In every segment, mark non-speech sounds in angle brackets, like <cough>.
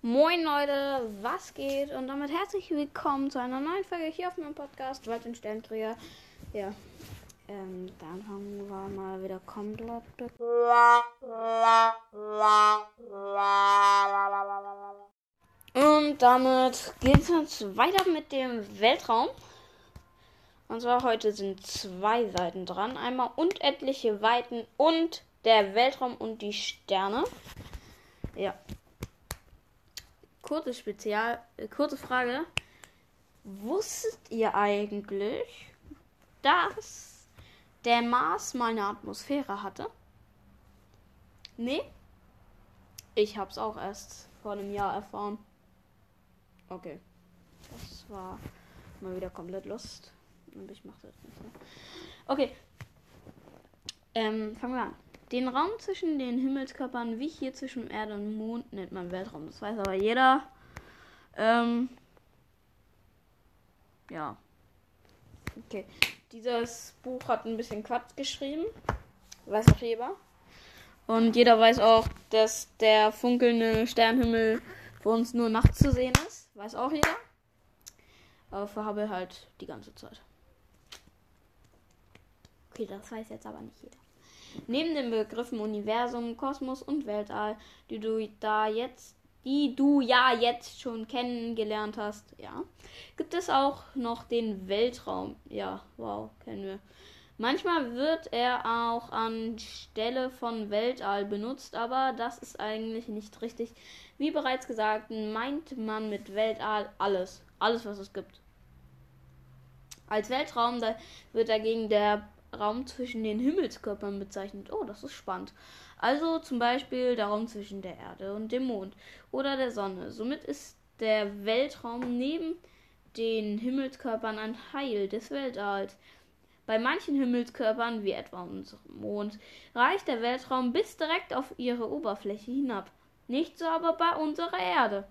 Moin Leute, was geht? Und damit herzlich willkommen zu einer neuen Folge hier auf meinem Podcast Wald und Sternträger. Ja, ähm, dann fangen wir mal wieder komplett. Und damit geht es jetzt weiter mit dem Weltraum. Und zwar heute sind zwei Seiten dran. Einmal unendliche Weiten und der Weltraum und die Sterne. Ja. Kurze Spezial, äh, kurze Frage. Wusstet ihr eigentlich, dass der Mars mal eine Atmosphäre hatte? Nee? Ich hab's auch erst vor einem Jahr erfahren. Okay. Das war mal wieder komplett Lust. Und ich mache das nicht mehr. Okay. Ähm, fangen wir an. Den Raum zwischen den Himmelskörpern, wie hier zwischen Erde und Mond, nennt man Weltraum. Das weiß aber jeder. Ähm, ja. Okay. Dieses Buch hat ein bisschen Quatsch geschrieben. Weiß auch jeder. Und jeder weiß auch, dass der funkelnde Sternhimmel für uns nur nachts zu sehen ist. Weiß auch jeder. Aber für Hubble halt die ganze Zeit. Okay, das weiß jetzt aber nicht jeder. Neben den Begriffen Universum, Kosmos und Weltall, die du da jetzt, die du ja jetzt schon kennengelernt hast, ja, gibt es auch noch den Weltraum. Ja, wow, kennen wir. Manchmal wird er auch anstelle von Weltall benutzt, aber das ist eigentlich nicht richtig. Wie bereits gesagt, meint man mit Weltall alles. Alles, was es gibt. Als Weltraum wird dagegen der Raum zwischen den Himmelskörpern bezeichnet. Oh, das ist spannend. Also zum Beispiel der Raum zwischen der Erde und dem Mond oder der Sonne. Somit ist der Weltraum neben den Himmelskörpern ein Teil des Weltalls. Bei manchen Himmelskörpern, wie etwa unserem Mond, reicht der Weltraum bis direkt auf ihre Oberfläche hinab. Nicht so aber bei unserer Erde,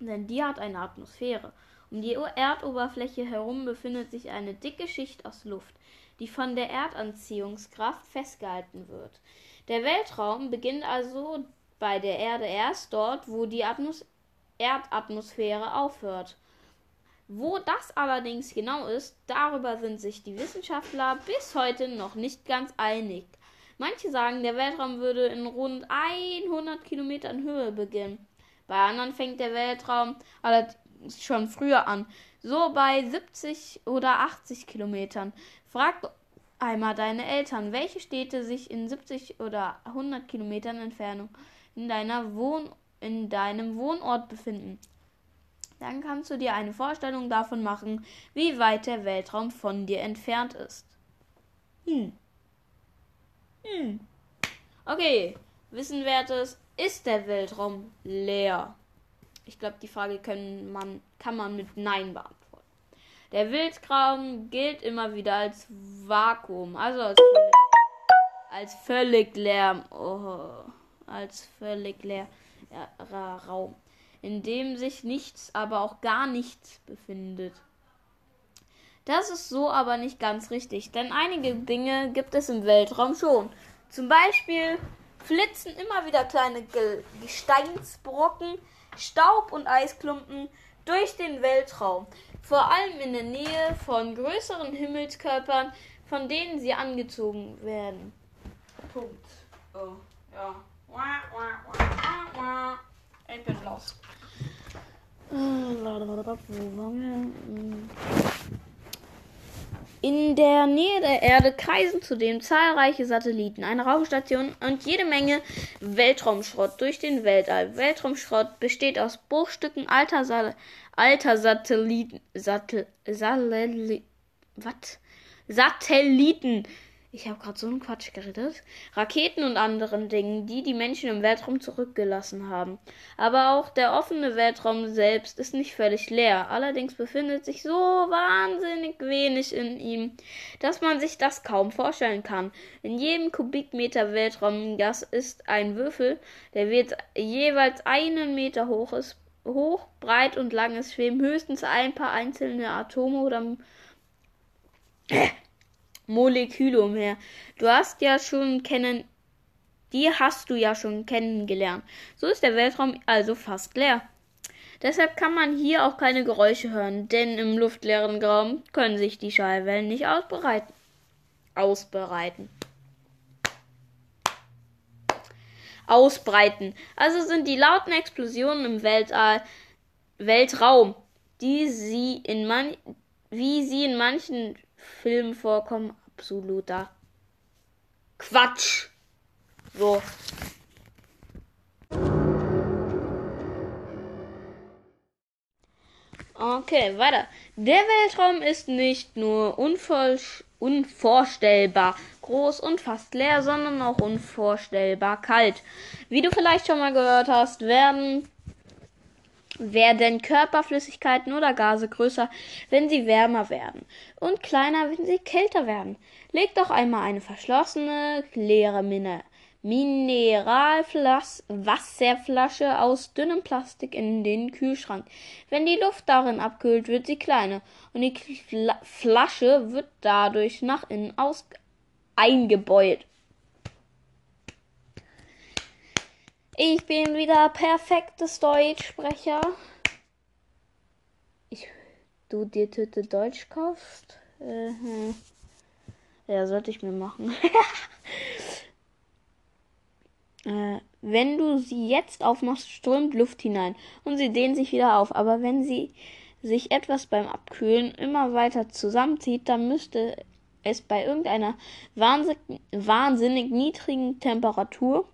denn die hat eine Atmosphäre. Um die Erdoberfläche herum befindet sich eine dicke Schicht aus Luft die von der Erdanziehungskraft festgehalten wird. Der Weltraum beginnt also bei der Erde erst dort, wo die Atmos Erdatmosphäre aufhört. Wo das allerdings genau ist, darüber sind sich die Wissenschaftler bis heute noch nicht ganz einig. Manche sagen, der Weltraum würde in rund 100 Kilometern Höhe beginnen. Bei anderen fängt der Weltraum allerdings schon früher an, so bei 70 oder 80 Kilometern. Frag einmal deine Eltern, welche Städte sich in 70 oder 100 Kilometern Entfernung in, deiner Wohn in deinem Wohnort befinden. Dann kannst du dir eine Vorstellung davon machen, wie weit der Weltraum von dir entfernt ist. Hm. Hm. Okay, Wissenwertes, ist der Weltraum leer? Ich glaube, die Frage können man, kann man mit Nein beantworten. Der Weltraum gilt immer wieder als Vakuum, also als völlig, als völlig leer, oh, als völlig leerer Raum, in dem sich nichts, aber auch gar nichts befindet. Das ist so aber nicht ganz richtig, denn einige Dinge gibt es im Weltraum schon. Zum Beispiel flitzen immer wieder kleine Gesteinsbrocken, Staub und Eisklumpen durch den Weltraum vor allem in der Nähe von größeren Himmelskörpern, von denen sie angezogen werden. Punkt. Oh, ja. Ich bin los. In der Nähe der Erde kreisen zudem zahlreiche Satelliten, eine Raumstation und jede Menge Weltraumschrott durch den Weltall. Weltraumschrott besteht aus Bruchstücken alter, Sa alter Satelliten, Satell, Satell, Satelliten, ich habe gerade so einen Quatsch geredet. Raketen und anderen Dingen, die die Menschen im Weltraum zurückgelassen haben. Aber auch der offene Weltraum selbst ist nicht völlig leer. Allerdings befindet sich so wahnsinnig wenig in ihm, dass man sich das kaum vorstellen kann. In jedem Kubikmeter Weltraumgas ist ein Würfel, der wird jeweils einen Meter hoch ist. Hoch, breit und lang ist, schweben höchstens ein paar einzelne Atome oder <clears throat> Moleküle umher. Du hast ja schon kennen, Die hast du ja schon kennengelernt. So ist der Weltraum also fast leer. Deshalb kann man hier auch keine Geräusche hören, denn im luftleeren Raum können sich die Schallwellen nicht ausbreiten. Ausbereiten. Ausbreiten. Also sind die lauten Explosionen im Weltall, Weltraum, die sie in man, wie sie in manchen Filmen vorkommen, absoluter Quatsch. So. Okay, weiter. Der Weltraum ist nicht nur unvorstellbar groß und fast leer, sondern auch unvorstellbar kalt. Wie du vielleicht schon mal gehört hast, werden werden Körperflüssigkeiten oder Gase größer, wenn sie wärmer werden und kleiner, wenn sie kälter werden. Leg doch einmal eine verschlossene, leere Mine Mineralwasserflasche aus dünnem Plastik in den Kühlschrank. Wenn die Luft darin abkühlt, wird sie kleiner und die Flasche wird dadurch nach innen eingebeult. Ich bin wieder perfektes Deutschsprecher. Ich, du dir Tüte Deutsch kaufst? Äh, hm. Ja, sollte ich mir machen. <laughs> äh, wenn du sie jetzt aufmachst, strömt Luft hinein und sie dehnen sich wieder auf. Aber wenn sie sich etwas beim Abkühlen immer weiter zusammenzieht, dann müsste es bei irgendeiner wahnsinnig, wahnsinnig niedrigen Temperatur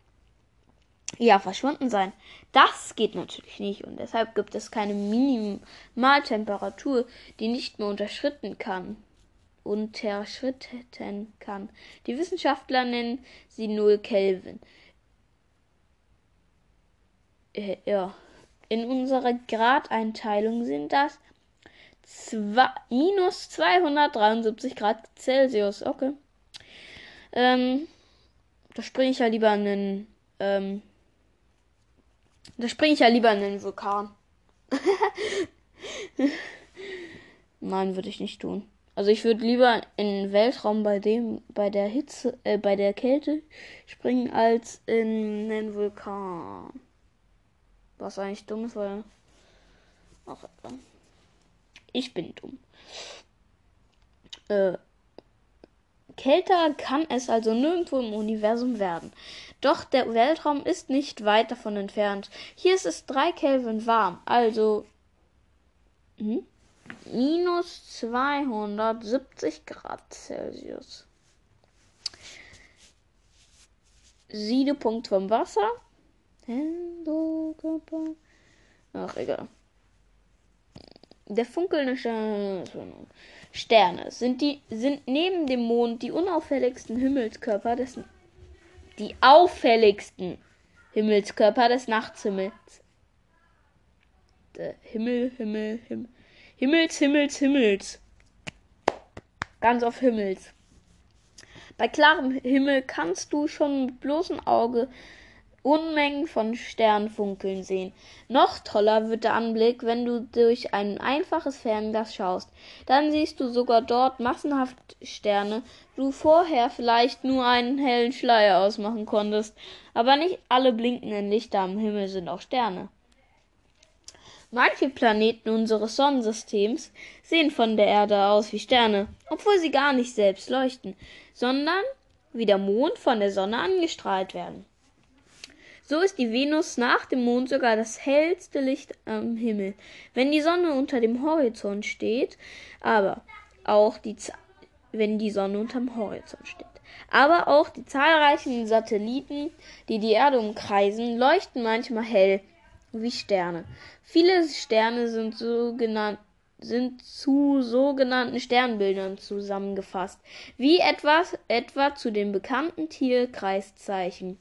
ja verschwunden sein. Das geht natürlich nicht und deshalb gibt es keine Minimaltemperatur, die nicht mehr unterschritten kann unterschritten kann. Die Wissenschaftler nennen sie 0 Kelvin. Äh, ja. In unserer Gradeinteilung sind das zwei, minus 273 Grad Celsius. Okay. Ähm, da springe ich ja lieber einen. Ähm, da springe ich ja lieber in den Vulkan. <laughs> Nein, würde ich nicht tun. Also ich würde lieber in den Weltraum bei dem, bei der Hitze, äh, bei der Kälte springen, als in einen Vulkan. Was eigentlich dumm ist, weil. Ach, ich bin dumm. Äh, kälter kann es also nirgendwo im Universum werden. Doch der Weltraum ist nicht weit davon entfernt. Hier ist es 3 Kelvin warm, also. Hm? minus 270 Grad Celsius. Siedepunkt vom Wasser. Ach, egal. Der funkelnde Sterne sind, die, sind neben dem Mond die unauffälligsten Himmelskörper des die auffälligsten Himmelskörper des Nachthimmels. Der Himmel, Himmel, Himmel. Himmels, Himmels, Himmels. Ganz auf Himmels. Bei klarem Himmel kannst du schon mit bloßem Auge Unmengen von Sternfunkeln sehen. Noch toller wird der Anblick, wenn du durch ein einfaches Fernglas schaust. Dann siehst du sogar dort massenhaft Sterne, du vorher vielleicht nur einen hellen Schleier ausmachen konntest. Aber nicht alle blinkenden Lichter am Himmel sind auch Sterne. Manche Planeten unseres Sonnensystems sehen von der Erde aus wie Sterne, obwohl sie gar nicht selbst leuchten, sondern wie der Mond von der Sonne angestrahlt werden. So ist die Venus nach dem Mond sogar das hellste Licht am Himmel, wenn die Sonne unter dem Horizont steht, aber auch die wenn die Sonne unterm Horizont steht. Aber auch die zahlreichen Satelliten, die die Erde umkreisen, leuchten manchmal hell wie Sterne. Viele Sterne sind, sogenannt, sind zu sogenannten Sternbildern zusammengefasst, wie etwas, etwa zu den bekannten Tierkreiszeichen.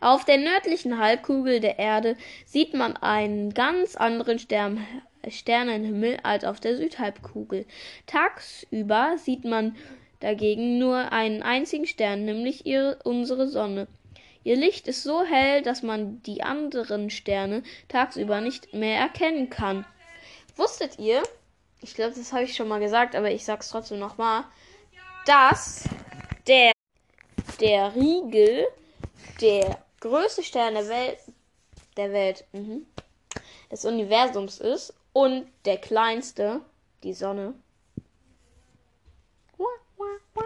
Auf der nördlichen Halbkugel der Erde sieht man einen ganz anderen Stern, Sternenhimmel als auf der Südhalbkugel. Tagsüber sieht man dagegen nur einen einzigen Stern, nämlich ihre, unsere Sonne. Ihr Licht ist so hell, dass man die anderen Sterne tagsüber nicht mehr erkennen kann. Wusstet ihr, ich glaube, das habe ich schon mal gesagt, aber ich sage es trotzdem nochmal, dass der, der Riegel der größte Stern der Welt, der Welt, mhm, des Universums ist und der kleinste, die Sonne,